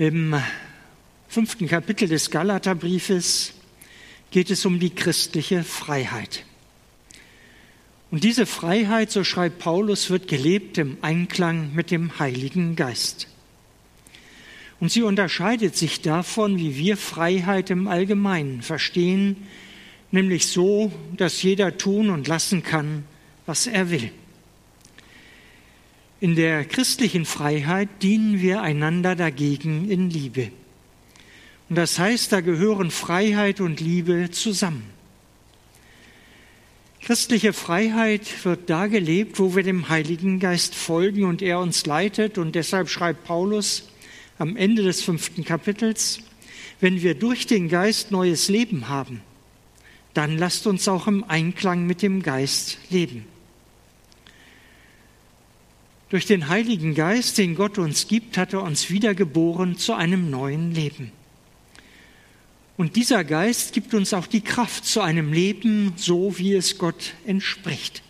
Im fünften Kapitel des Galaterbriefes geht es um die christliche Freiheit. Und diese Freiheit, so schreibt Paulus, wird gelebt im Einklang mit dem Heiligen Geist. Und sie unterscheidet sich davon, wie wir Freiheit im Allgemeinen verstehen, nämlich so, dass jeder tun und lassen kann, was er will. In der christlichen Freiheit dienen wir einander dagegen in Liebe. Und das heißt, da gehören Freiheit und Liebe zusammen. Christliche Freiheit wird da gelebt, wo wir dem Heiligen Geist folgen und er uns leitet. Und deshalb schreibt Paulus am Ende des fünften Kapitels, wenn wir durch den Geist neues Leben haben, dann lasst uns auch im Einklang mit dem Geist leben. Durch den Heiligen Geist, den Gott uns gibt, hat er uns wiedergeboren zu einem neuen Leben. Und dieser Geist gibt uns auch die Kraft zu einem Leben, so wie es Gott entspricht.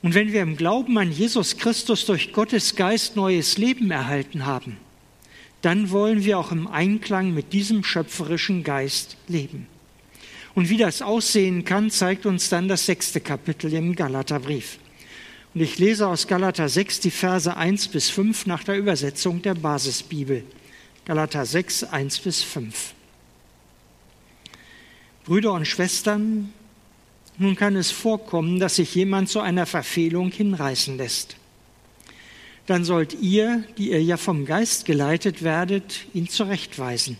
Und wenn wir im Glauben an Jesus Christus durch Gottes Geist neues Leben erhalten haben, dann wollen wir auch im Einklang mit diesem schöpferischen Geist leben. Und wie das aussehen kann, zeigt uns dann das sechste Kapitel im Galaterbrief. Und ich lese aus Galater 6 die Verse 1 bis 5 nach der Übersetzung der Basisbibel. Galater 6, 1 bis 5. Brüder und Schwestern, nun kann es vorkommen, dass sich jemand zu einer Verfehlung hinreißen lässt. Dann sollt ihr, die ihr ja vom Geist geleitet werdet, ihn zurechtweisen.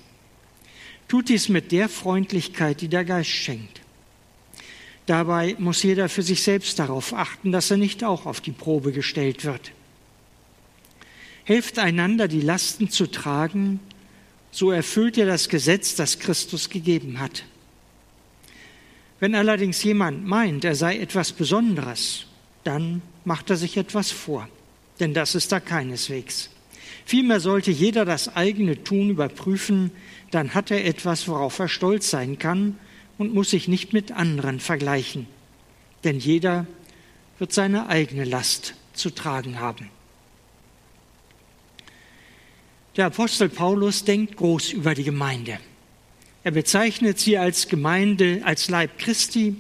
Tut dies mit der Freundlichkeit, die der Geist schenkt. Dabei muss jeder für sich selbst darauf achten, dass er nicht auch auf die Probe gestellt wird. Helft einander, die Lasten zu tragen, so erfüllt ihr das Gesetz, das Christus gegeben hat. Wenn allerdings jemand meint, er sei etwas Besonderes, dann macht er sich etwas vor, denn das ist da keineswegs. Vielmehr sollte jeder das eigene Tun überprüfen, dann hat er etwas, worauf er stolz sein kann und muss sich nicht mit anderen vergleichen, denn jeder wird seine eigene Last zu tragen haben. Der Apostel Paulus denkt groß über die Gemeinde. Er bezeichnet sie als Gemeinde, als Leib Christi,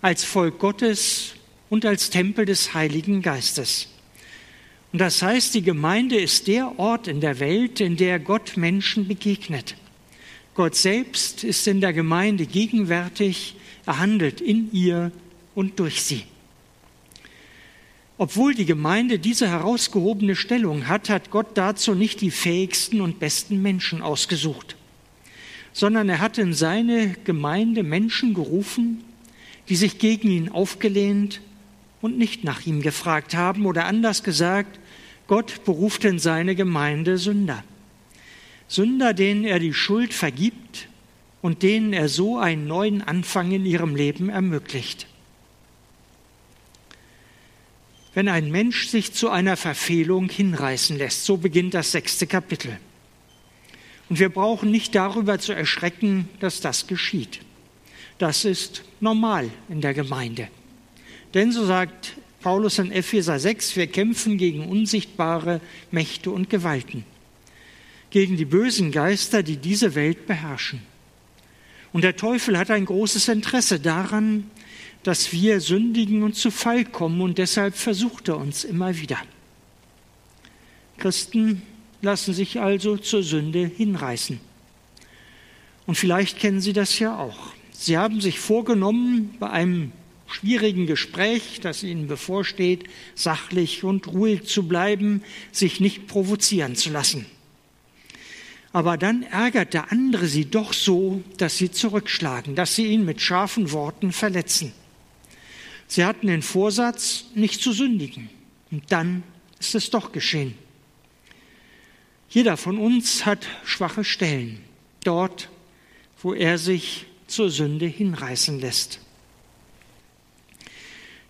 als Volk Gottes und als Tempel des Heiligen Geistes. Und das heißt, die Gemeinde ist der Ort in der Welt, in der Gott Menschen begegnet. Gott selbst ist in der Gemeinde gegenwärtig, er handelt in ihr und durch sie. Obwohl die Gemeinde diese herausgehobene Stellung hat, hat Gott dazu nicht die fähigsten und besten Menschen ausgesucht, sondern er hat in seine Gemeinde Menschen gerufen, die sich gegen ihn aufgelehnt und nicht nach ihm gefragt haben oder anders gesagt, Gott beruft in seine Gemeinde Sünder. Sünder, denen er die Schuld vergibt und denen er so einen neuen Anfang in ihrem Leben ermöglicht. Wenn ein Mensch sich zu einer Verfehlung hinreißen lässt, so beginnt das sechste Kapitel. Und wir brauchen nicht darüber zu erschrecken, dass das geschieht. Das ist normal in der Gemeinde. Denn so sagt Paulus in Epheser 6, wir kämpfen gegen unsichtbare Mächte und Gewalten gegen die bösen Geister, die diese Welt beherrschen. Und der Teufel hat ein großes Interesse daran, dass wir sündigen und zu Fall kommen und deshalb versucht er uns immer wieder. Christen lassen sich also zur Sünde hinreißen. Und vielleicht kennen Sie das ja auch. Sie haben sich vorgenommen, bei einem schwierigen Gespräch, das Ihnen bevorsteht, sachlich und ruhig zu bleiben, sich nicht provozieren zu lassen aber dann ärgert der andere sie doch so, dass sie zurückschlagen, dass sie ihn mit scharfen Worten verletzen. Sie hatten den Vorsatz, nicht zu sündigen. Und dann ist es doch geschehen. Jeder von uns hat schwache Stellen, dort, wo er sich zur Sünde hinreißen lässt.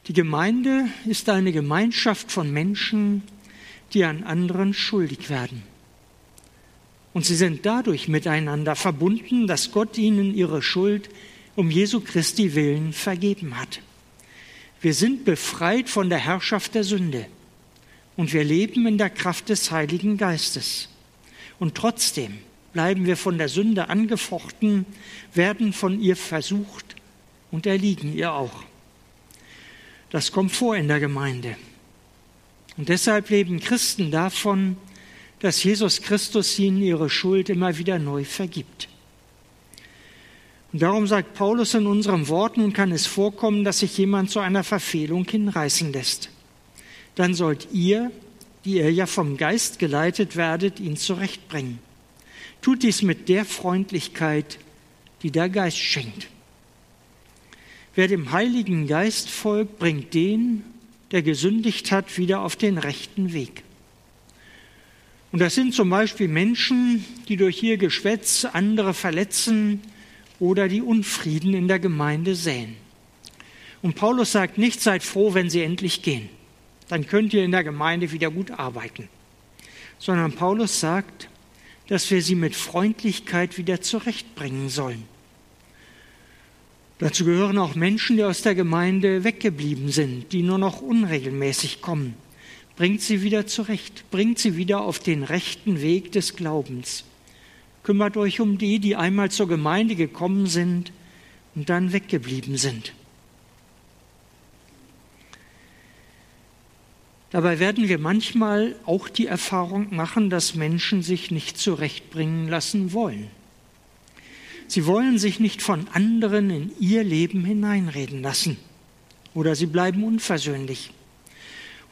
Die Gemeinde ist eine Gemeinschaft von Menschen, die an anderen schuldig werden. Und sie sind dadurch miteinander verbunden, dass Gott ihnen ihre Schuld um Jesu Christi willen vergeben hat. Wir sind befreit von der Herrschaft der Sünde und wir leben in der Kraft des Heiligen Geistes. Und trotzdem bleiben wir von der Sünde angefochten, werden von ihr versucht und erliegen ihr auch. Das kommt vor in der Gemeinde. Und deshalb leben Christen davon, dass Jesus Christus ihnen ihre Schuld immer wieder neu vergibt. Und darum sagt Paulus in unserem Wort, nun kann es vorkommen, dass sich jemand zu einer Verfehlung hinreißen lässt. Dann sollt ihr, die ihr ja vom Geist geleitet werdet, ihn zurechtbringen. Tut dies mit der Freundlichkeit, die der Geist schenkt. Wer dem Heiligen Geist folgt, bringt den, der gesündigt hat, wieder auf den rechten Weg. Und das sind zum Beispiel Menschen, die durch ihr Geschwätz andere verletzen, oder die Unfrieden in der Gemeinde säen. Und Paulus sagt nicht, seid froh, wenn sie endlich gehen. Dann könnt ihr in der Gemeinde wieder gut arbeiten. Sondern Paulus sagt, dass wir sie mit Freundlichkeit wieder zurechtbringen sollen. Dazu gehören auch Menschen, die aus der Gemeinde weggeblieben sind, die nur noch unregelmäßig kommen. Bringt sie wieder zurecht, bringt sie wieder auf den rechten Weg des Glaubens. Kümmert euch um die, die einmal zur Gemeinde gekommen sind und dann weggeblieben sind. Dabei werden wir manchmal auch die Erfahrung machen, dass Menschen sich nicht zurechtbringen lassen wollen. Sie wollen sich nicht von anderen in ihr Leben hineinreden lassen oder sie bleiben unversöhnlich.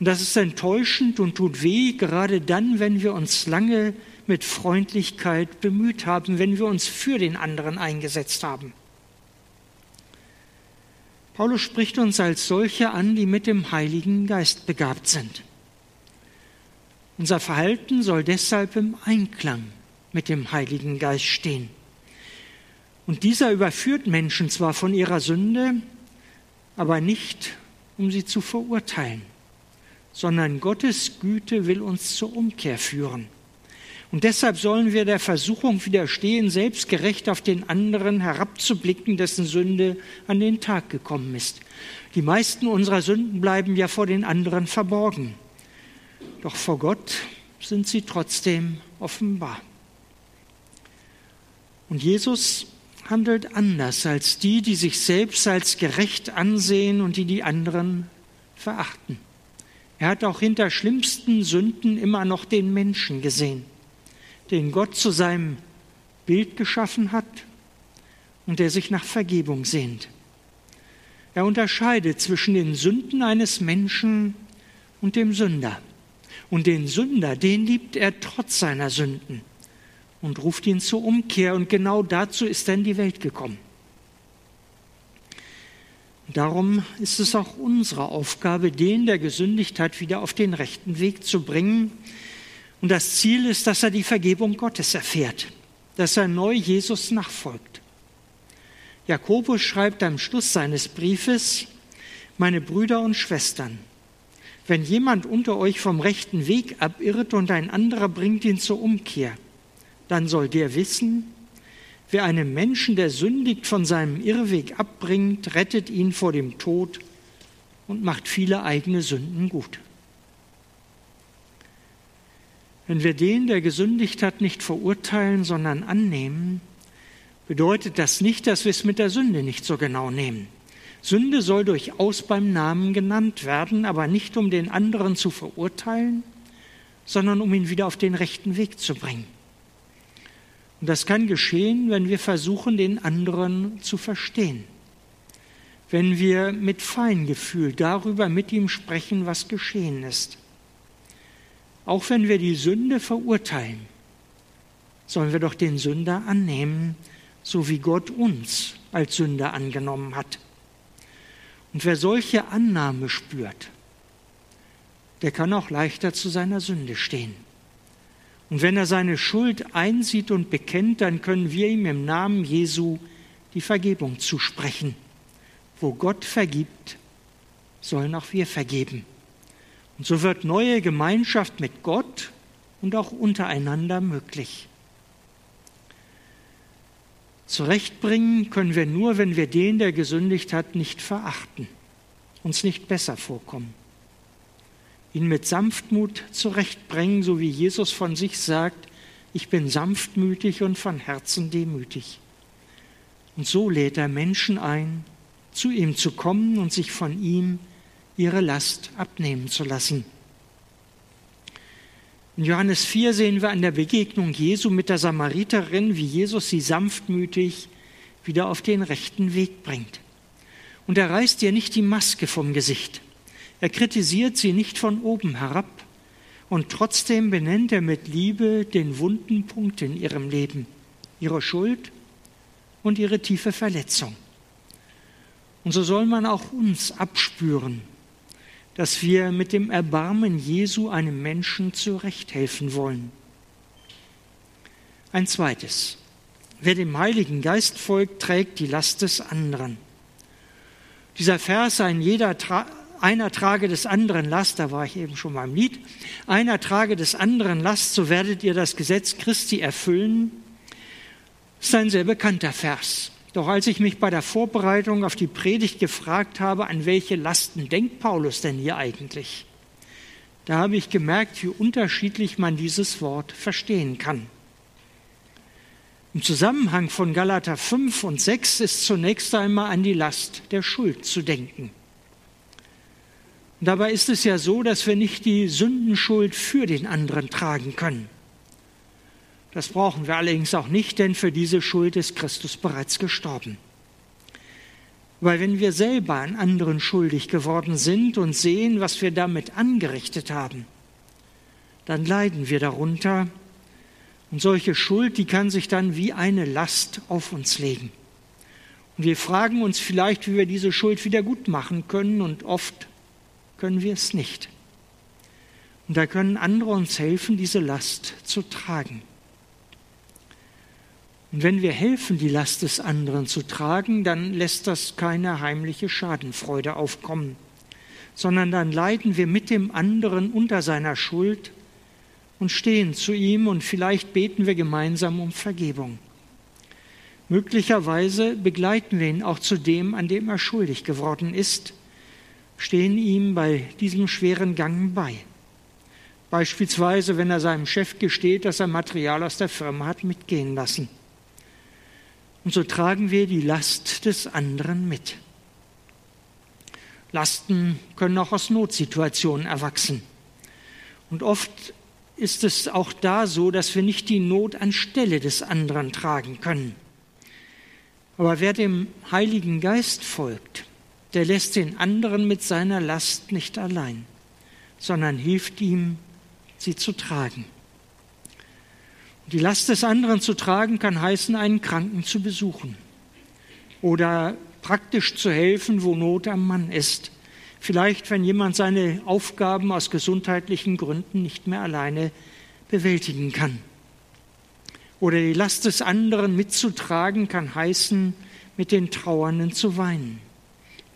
Und das ist enttäuschend und tut weh, gerade dann, wenn wir uns lange mit Freundlichkeit bemüht haben, wenn wir uns für den anderen eingesetzt haben. Paulus spricht uns als solche an, die mit dem Heiligen Geist begabt sind. Unser Verhalten soll deshalb im Einklang mit dem Heiligen Geist stehen. Und dieser überführt Menschen zwar von ihrer Sünde, aber nicht, um sie zu verurteilen, sondern Gottes Güte will uns zur Umkehr führen. Und deshalb sollen wir der Versuchung widerstehen, selbstgerecht auf den anderen herabzublicken, dessen Sünde an den Tag gekommen ist. Die meisten unserer Sünden bleiben ja vor den anderen verborgen. Doch vor Gott sind sie trotzdem offenbar. Und Jesus handelt anders als die, die sich selbst als gerecht ansehen und die die anderen verachten. Er hat auch hinter schlimmsten Sünden immer noch den Menschen gesehen den Gott zu seinem Bild geschaffen hat und der sich nach Vergebung sehnt. Er unterscheidet zwischen den Sünden eines Menschen und dem Sünder. Und den Sünder, den liebt er trotz seiner Sünden und ruft ihn zur Umkehr. Und genau dazu ist er in die Welt gekommen. Darum ist es auch unsere Aufgabe, den, der gesündigt hat, wieder auf den rechten Weg zu bringen, und das Ziel ist, dass er die Vergebung Gottes erfährt, dass er neu Jesus nachfolgt. Jakobus schreibt am Schluss seines Briefes, meine Brüder und Schwestern, wenn jemand unter euch vom rechten Weg abirrt und ein anderer bringt ihn zur Umkehr, dann soll der wissen, wer einen Menschen, der sündigt, von seinem Irrweg abbringt, rettet ihn vor dem Tod und macht viele eigene Sünden gut. Wenn wir den, der gesündigt hat, nicht verurteilen, sondern annehmen, bedeutet das nicht, dass wir es mit der Sünde nicht so genau nehmen. Sünde soll durchaus beim Namen genannt werden, aber nicht um den anderen zu verurteilen, sondern um ihn wieder auf den rechten Weg zu bringen. Und das kann geschehen, wenn wir versuchen, den anderen zu verstehen, wenn wir mit Feingefühl darüber mit ihm sprechen, was geschehen ist. Auch wenn wir die Sünde verurteilen, sollen wir doch den Sünder annehmen, so wie Gott uns als Sünder angenommen hat. Und wer solche Annahme spürt, der kann auch leichter zu seiner Sünde stehen. Und wenn er seine Schuld einsieht und bekennt, dann können wir ihm im Namen Jesu die Vergebung zusprechen. Wo Gott vergibt, sollen auch wir vergeben. Und so wird neue Gemeinschaft mit Gott und auch untereinander möglich. Zurechtbringen können wir nur, wenn wir den, der gesündigt hat, nicht verachten, uns nicht besser vorkommen. Ihn mit Sanftmut zurechtbringen, so wie Jesus von sich sagt, ich bin sanftmütig und von Herzen demütig. Und so lädt er Menschen ein, zu ihm zu kommen und sich von ihm ihre Last abnehmen zu lassen. In Johannes 4 sehen wir an der Begegnung Jesu mit der Samariterin, wie Jesus sie sanftmütig wieder auf den rechten Weg bringt. Und er reißt ihr nicht die Maske vom Gesicht. Er kritisiert sie nicht von oben herab. Und trotzdem benennt er mit Liebe den wunden Punkt in ihrem Leben, ihre Schuld und ihre tiefe Verletzung. Und so soll man auch uns abspüren, dass wir mit dem Erbarmen Jesu einem Menschen zurechthelfen wollen. Ein zweites. Wer dem Heiligen Geist folgt, trägt die Last des anderen. Dieser Vers, ein jeder einer trage des anderen Last, da war ich eben schon beim Lied, einer trage des anderen Last, so werdet ihr das Gesetz Christi erfüllen, ist ein sehr bekannter Vers. Doch als ich mich bei der Vorbereitung auf die Predigt gefragt habe, an welche Lasten denkt Paulus denn hier eigentlich, da habe ich gemerkt, wie unterschiedlich man dieses Wort verstehen kann. Im Zusammenhang von Galater 5 und 6 ist zunächst einmal an die Last der Schuld zu denken. Dabei ist es ja so, dass wir nicht die Sündenschuld für den anderen tragen können. Das brauchen wir allerdings auch nicht, denn für diese Schuld ist Christus bereits gestorben. Weil wenn wir selber an anderen schuldig geworden sind und sehen, was wir damit angerichtet haben, dann leiden wir darunter. Und solche Schuld, die kann sich dann wie eine Last auf uns legen. Und wir fragen uns vielleicht, wie wir diese Schuld wieder gut machen können, und oft können wir es nicht. Und da können andere uns helfen, diese Last zu tragen. Und wenn wir helfen, die Last des anderen zu tragen, dann lässt das keine heimliche Schadenfreude aufkommen, sondern dann leiden wir mit dem anderen unter seiner Schuld und stehen zu ihm und vielleicht beten wir gemeinsam um Vergebung. Möglicherweise begleiten wir ihn auch zu dem, an dem er schuldig geworden ist, stehen ihm bei diesem schweren Gang bei. Beispielsweise, wenn er seinem Chef gesteht, dass er Material aus der Firma hat mitgehen lassen. Und so tragen wir die Last des anderen mit. Lasten können auch aus Notsituationen erwachsen. Und oft ist es auch da so, dass wir nicht die Not anstelle des anderen tragen können. Aber wer dem Heiligen Geist folgt, der lässt den anderen mit seiner Last nicht allein, sondern hilft ihm, sie zu tragen. Die Last des anderen zu tragen kann heißen, einen Kranken zu besuchen oder praktisch zu helfen, wo Not am Mann ist. Vielleicht, wenn jemand seine Aufgaben aus gesundheitlichen Gründen nicht mehr alleine bewältigen kann. Oder die Last des anderen mitzutragen kann heißen, mit den Trauernden zu weinen,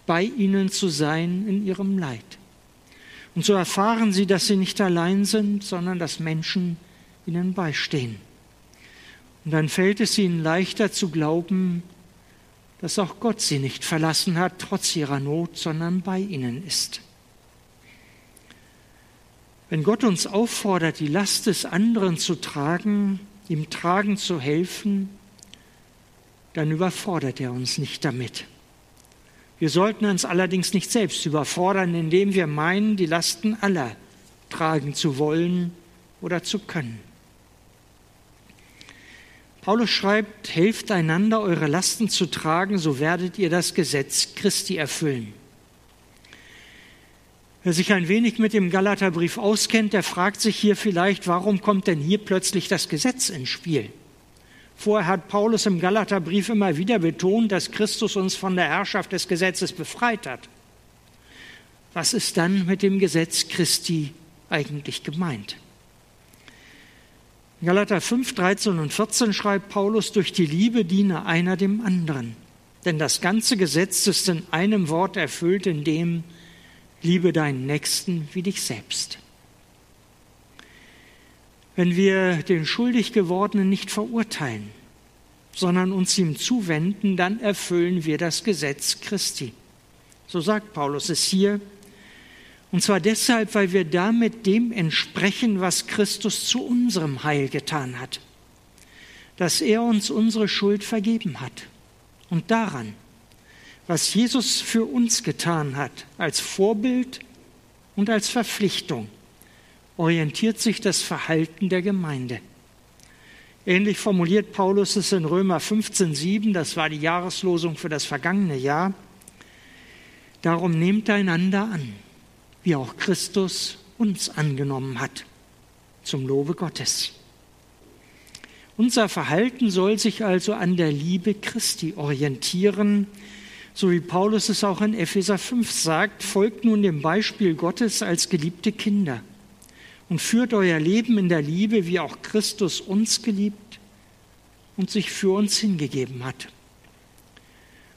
bei ihnen zu sein in ihrem Leid. Und so erfahren sie, dass sie nicht allein sind, sondern dass Menschen ihnen beistehen. Und dann fällt es ihnen leichter zu glauben, dass auch Gott sie nicht verlassen hat, trotz ihrer Not, sondern bei ihnen ist. Wenn Gott uns auffordert, die Last des anderen zu tragen, ihm tragen zu helfen, dann überfordert er uns nicht damit. Wir sollten uns allerdings nicht selbst überfordern, indem wir meinen, die Lasten aller tragen zu wollen oder zu können. Paulus schreibt, helft einander, eure Lasten zu tragen, so werdet ihr das Gesetz Christi erfüllen. Wer sich ein wenig mit dem Galaterbrief auskennt, der fragt sich hier vielleicht, warum kommt denn hier plötzlich das Gesetz ins Spiel? Vorher hat Paulus im Galaterbrief immer wieder betont, dass Christus uns von der Herrschaft des Gesetzes befreit hat. Was ist dann mit dem Gesetz Christi eigentlich gemeint? Galater 5, 13 und 14 schreibt Paulus, durch die Liebe diene einer dem anderen. Denn das ganze Gesetz ist in einem Wort erfüllt, in dem liebe deinen Nächsten wie dich selbst. Wenn wir den schuldig gewordenen nicht verurteilen, sondern uns ihm zuwenden, dann erfüllen wir das Gesetz Christi. So sagt Paulus es hier. Und zwar deshalb, weil wir damit dem entsprechen, was Christus zu unserem Heil getan hat. Dass er uns unsere Schuld vergeben hat. Und daran, was Jesus für uns getan hat, als Vorbild und als Verpflichtung, orientiert sich das Verhalten der Gemeinde. Ähnlich formuliert Paulus es in Römer 15,7, das war die Jahreslosung für das vergangene Jahr. Darum nehmt einander an, wie auch Christus uns angenommen hat, zum Lobe Gottes. Unser Verhalten soll sich also an der Liebe Christi orientieren, so wie Paulus es auch in Epheser 5 sagt, folgt nun dem Beispiel Gottes als geliebte Kinder und führt euer Leben in der Liebe, wie auch Christus uns geliebt und sich für uns hingegeben hat.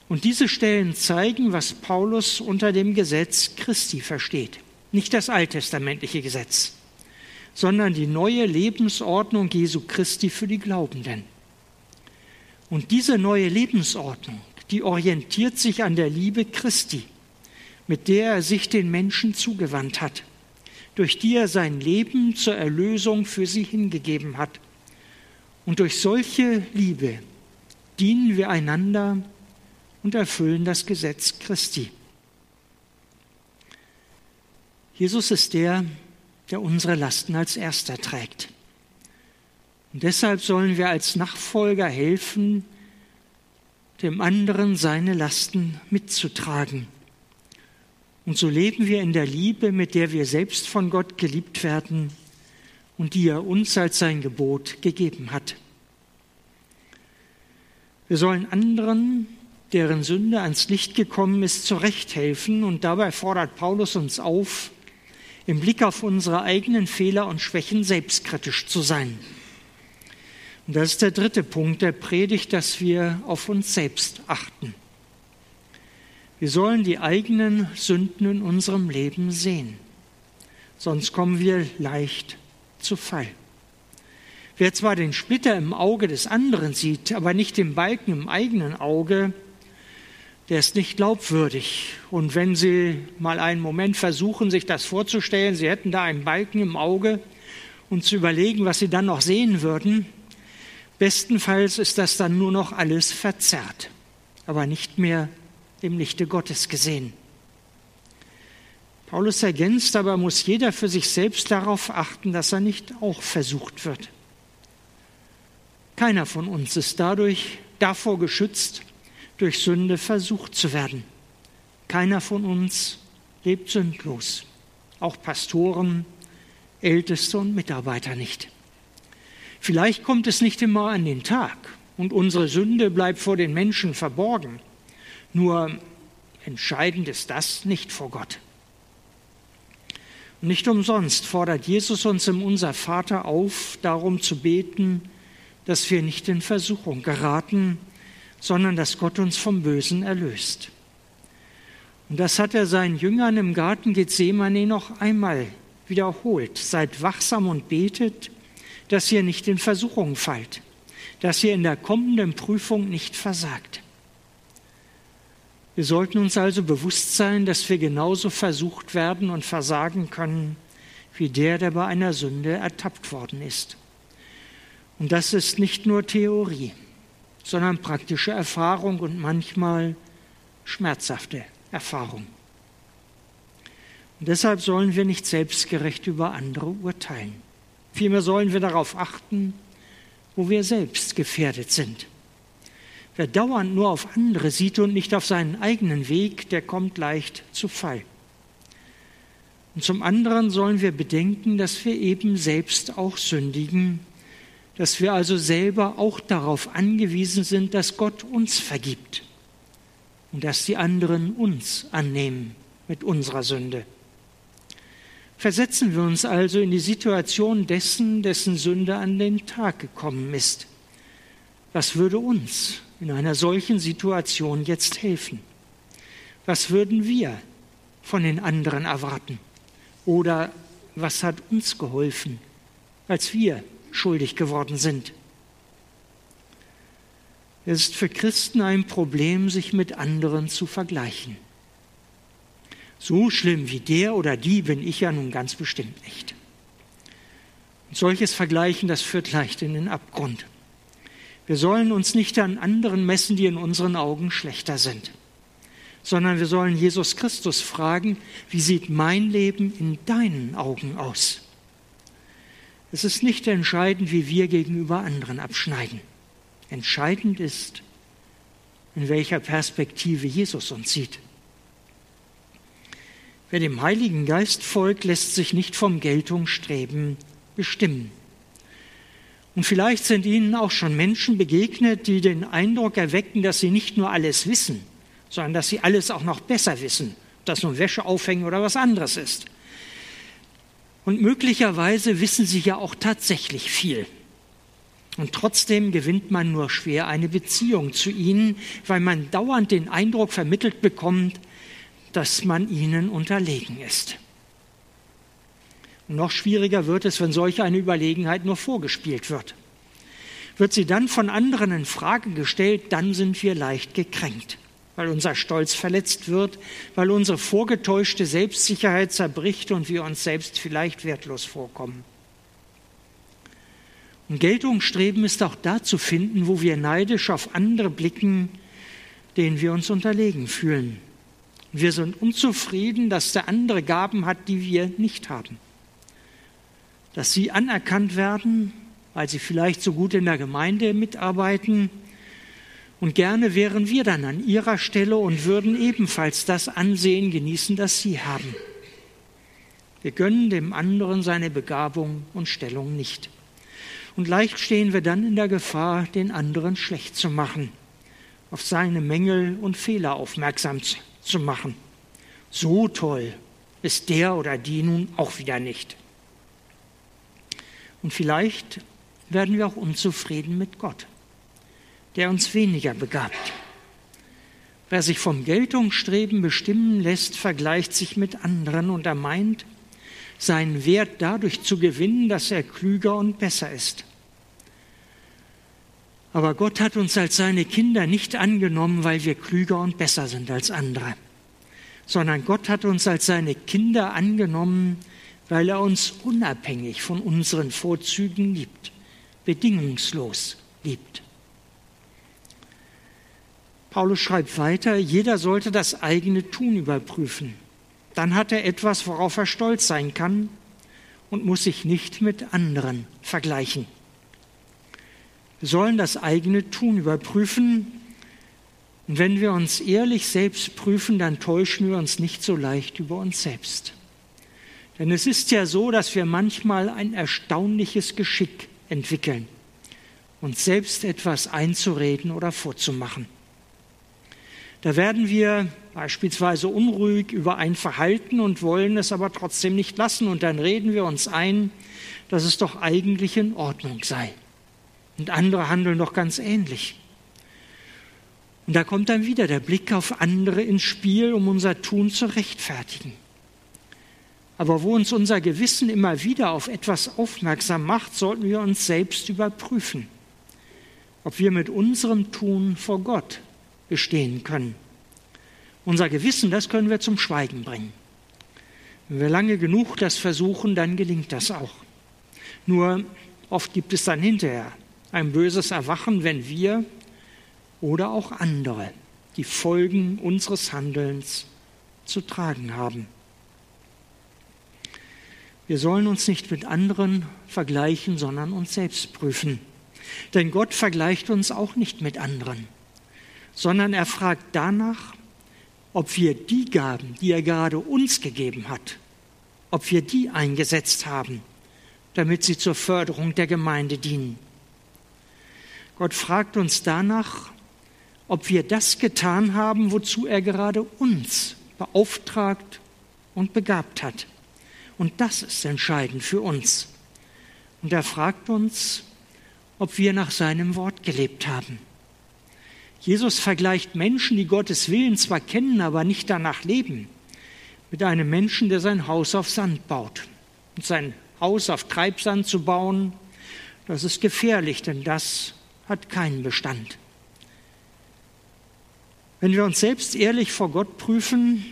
Und diese Stellen zeigen, was Paulus unter dem Gesetz Christi versteht. Nicht das alttestamentliche Gesetz, sondern die neue Lebensordnung Jesu Christi für die Glaubenden. Und diese neue Lebensordnung, die orientiert sich an der Liebe Christi, mit der er sich den Menschen zugewandt hat durch die er sein Leben zur Erlösung für sie hingegeben hat. Und durch solche Liebe dienen wir einander und erfüllen das Gesetz Christi. Jesus ist der, der unsere Lasten als erster trägt. Und deshalb sollen wir als Nachfolger helfen, dem anderen seine Lasten mitzutragen. Und so leben wir in der Liebe, mit der wir selbst von Gott geliebt werden und die er uns als sein Gebot gegeben hat. Wir sollen anderen, deren Sünde ans Licht gekommen ist, zurechthelfen und dabei fordert Paulus uns auf, im Blick auf unsere eigenen Fehler und Schwächen selbstkritisch zu sein. Und das ist der dritte Punkt der Predigt, dass wir auf uns selbst achten. Wir sollen die eigenen Sünden in unserem Leben sehen, sonst kommen wir leicht zu Fall. Wer zwar den Splitter im Auge des anderen sieht, aber nicht den Balken im eigenen Auge, der ist nicht glaubwürdig. Und wenn Sie mal einen Moment versuchen, sich das vorzustellen, Sie hätten da einen Balken im Auge und zu überlegen, was Sie dann noch sehen würden, bestenfalls ist das dann nur noch alles verzerrt, aber nicht mehr im Lichte Gottes gesehen. Paulus ergänzt aber, muss jeder für sich selbst darauf achten, dass er nicht auch versucht wird. Keiner von uns ist dadurch davor geschützt, durch Sünde versucht zu werden. Keiner von uns lebt sündlos, auch Pastoren, Älteste und Mitarbeiter nicht. Vielleicht kommt es nicht immer an den Tag und unsere Sünde bleibt vor den Menschen verborgen. Nur entscheidend ist das nicht vor Gott. Nicht umsonst fordert Jesus uns im Unser Vater auf, darum zu beten, dass wir nicht in Versuchung geraten, sondern dass Gott uns vom Bösen erlöst. Und das hat er seinen Jüngern im Garten Gethsemane noch einmal wiederholt. Seid wachsam und betet, dass ihr nicht in Versuchung fallt, dass ihr in der kommenden Prüfung nicht versagt. Wir sollten uns also bewusst sein, dass wir genauso versucht werden und versagen können wie der, der bei einer Sünde ertappt worden ist. Und das ist nicht nur Theorie, sondern praktische Erfahrung und manchmal schmerzhafte Erfahrung. Und deshalb sollen wir nicht selbstgerecht über andere urteilen. Vielmehr sollen wir darauf achten, wo wir selbst gefährdet sind. Wer dauernd nur auf andere sieht und nicht auf seinen eigenen Weg, der kommt leicht zu Fall. Und zum anderen sollen wir bedenken, dass wir eben selbst auch sündigen, dass wir also selber auch darauf angewiesen sind, dass Gott uns vergibt und dass die anderen uns annehmen mit unserer Sünde. Versetzen wir uns also in die Situation dessen, dessen Sünde an den Tag gekommen ist. Was würde uns in einer solchen Situation jetzt helfen? Was würden wir von den anderen erwarten? Oder was hat uns geholfen, als wir schuldig geworden sind? Es ist für Christen ein Problem, sich mit anderen zu vergleichen. So schlimm wie der oder die bin ich ja nun ganz bestimmt nicht. Und solches Vergleichen, das führt leicht in den Abgrund. Wir sollen uns nicht an anderen messen, die in unseren Augen schlechter sind, sondern wir sollen Jesus Christus fragen, wie sieht mein Leben in deinen Augen aus? Es ist nicht entscheidend, wie wir gegenüber anderen abschneiden. Entscheidend ist, in welcher Perspektive Jesus uns sieht. Wer dem Heiligen Geist folgt, lässt sich nicht vom Geltungsstreben bestimmen. Und vielleicht sind Ihnen auch schon Menschen begegnet, die den Eindruck erwecken, dass sie nicht nur alles wissen, sondern dass sie alles auch noch besser wissen, ob das nun Wäsche aufhängen oder was anderes ist. Und möglicherweise wissen sie ja auch tatsächlich viel. Und trotzdem gewinnt man nur schwer eine Beziehung zu ihnen, weil man dauernd den Eindruck vermittelt bekommt, dass man ihnen unterlegen ist. Noch schwieriger wird es, wenn solch eine Überlegenheit nur vorgespielt wird. Wird sie dann von anderen in Frage gestellt, dann sind wir leicht gekränkt, weil unser Stolz verletzt wird, weil unsere vorgetäuschte Selbstsicherheit zerbricht und wir uns selbst vielleicht wertlos vorkommen. Und Geltungsstreben ist auch da zu finden, wo wir neidisch auf andere blicken, denen wir uns unterlegen fühlen. Wir sind unzufrieden, dass der andere Gaben hat, die wir nicht haben dass sie anerkannt werden, weil sie vielleicht so gut in der Gemeinde mitarbeiten. Und gerne wären wir dann an ihrer Stelle und würden ebenfalls das Ansehen genießen, das sie haben. Wir gönnen dem anderen seine Begabung und Stellung nicht. Und leicht stehen wir dann in der Gefahr, den anderen schlecht zu machen, auf seine Mängel und Fehler aufmerksam zu machen. So toll ist der oder die nun auch wieder nicht. Und vielleicht werden wir auch unzufrieden mit Gott, der uns weniger begabt. Wer sich vom Geltungsstreben bestimmen lässt, vergleicht sich mit anderen und er meint, seinen Wert dadurch zu gewinnen, dass er klüger und besser ist. Aber Gott hat uns als seine Kinder nicht angenommen, weil wir klüger und besser sind als andere, sondern Gott hat uns als seine Kinder angenommen, weil er uns unabhängig von unseren Vorzügen liebt, bedingungslos liebt. Paulus schreibt weiter, jeder sollte das eigene Tun überprüfen. Dann hat er etwas, worauf er stolz sein kann und muss sich nicht mit anderen vergleichen. Wir sollen das eigene Tun überprüfen. Und wenn wir uns ehrlich selbst prüfen, dann täuschen wir uns nicht so leicht über uns selbst. Denn es ist ja so, dass wir manchmal ein erstaunliches Geschick entwickeln, uns selbst etwas einzureden oder vorzumachen. Da werden wir beispielsweise unruhig über ein Verhalten und wollen es aber trotzdem nicht lassen und dann reden wir uns ein, dass es doch eigentlich in Ordnung sei. Und andere handeln doch ganz ähnlich. Und da kommt dann wieder der Blick auf andere ins Spiel, um unser Tun zu rechtfertigen. Aber wo uns unser Gewissen immer wieder auf etwas aufmerksam macht, sollten wir uns selbst überprüfen, ob wir mit unserem Tun vor Gott bestehen können. Unser Gewissen, das können wir zum Schweigen bringen. Wenn wir lange genug das versuchen, dann gelingt das auch. Nur oft gibt es dann hinterher ein böses Erwachen, wenn wir oder auch andere die Folgen unseres Handelns zu tragen haben. Wir sollen uns nicht mit anderen vergleichen, sondern uns selbst prüfen. Denn Gott vergleicht uns auch nicht mit anderen, sondern er fragt danach, ob wir die Gaben, die er gerade uns gegeben hat, ob wir die eingesetzt haben, damit sie zur Förderung der Gemeinde dienen. Gott fragt uns danach, ob wir das getan haben, wozu er gerade uns beauftragt und begabt hat. Und das ist entscheidend für uns. Und er fragt uns, ob wir nach seinem Wort gelebt haben. Jesus vergleicht Menschen, die Gottes Willen zwar kennen, aber nicht danach leben, mit einem Menschen, der sein Haus auf Sand baut. Und sein Haus auf Treibsand zu bauen, das ist gefährlich, denn das hat keinen Bestand. Wenn wir uns selbst ehrlich vor Gott prüfen,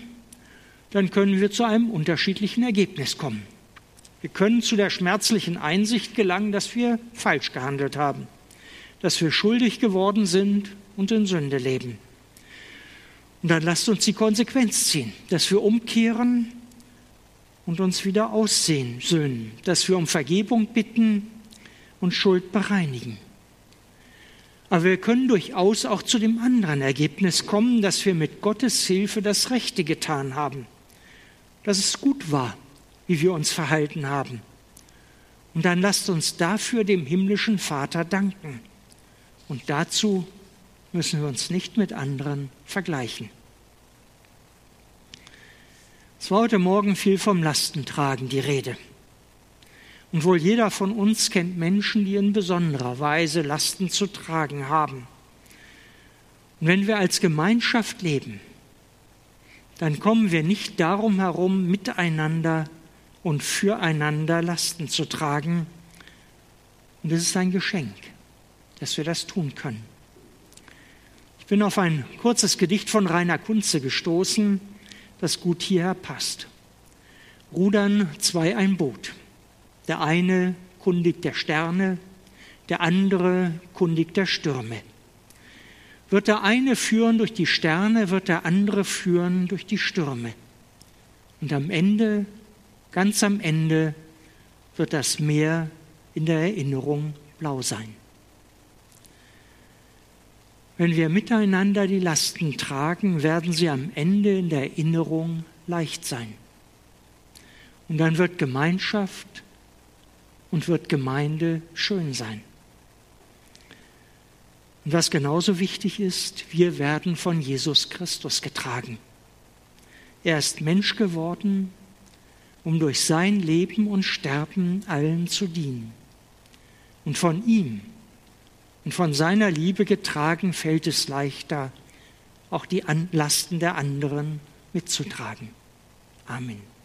dann können wir zu einem unterschiedlichen Ergebnis kommen. Wir können zu der schmerzlichen Einsicht gelangen, dass wir falsch gehandelt haben, dass wir schuldig geworden sind und in Sünde leben. Und dann lasst uns die Konsequenz ziehen, dass wir umkehren und uns wieder aussehen, söhnen, dass wir um Vergebung bitten und Schuld bereinigen. Aber wir können durchaus auch zu dem anderen Ergebnis kommen, dass wir mit Gottes Hilfe das Rechte getan haben, dass es gut war, wie wir uns verhalten haben. Und dann lasst uns dafür dem himmlischen Vater danken. Und dazu müssen wir uns nicht mit anderen vergleichen. Es war heute Morgen viel vom Lastentragen die Rede. Und wohl jeder von uns kennt Menschen, die in besonderer Weise Lasten zu tragen haben. Und wenn wir als Gemeinschaft leben, dann kommen wir nicht darum herum, miteinander und füreinander Lasten zu tragen. Und es ist ein Geschenk, dass wir das tun können. Ich bin auf ein kurzes Gedicht von Rainer Kunze gestoßen, das gut hierher passt. Rudern zwei ein Boot. Der eine kundigt der Sterne, der andere kundigt der Stürme. Wird der eine führen durch die Sterne, wird der andere führen durch die Stürme. Und am Ende, ganz am Ende, wird das Meer in der Erinnerung blau sein. Wenn wir miteinander die Lasten tragen, werden sie am Ende in der Erinnerung leicht sein. Und dann wird Gemeinschaft und wird Gemeinde schön sein. Und was genauso wichtig ist, wir werden von Jesus Christus getragen. Er ist Mensch geworden, um durch sein Leben und Sterben allen zu dienen. Und von ihm und von seiner Liebe getragen fällt es leichter, auch die Lasten der anderen mitzutragen. Amen.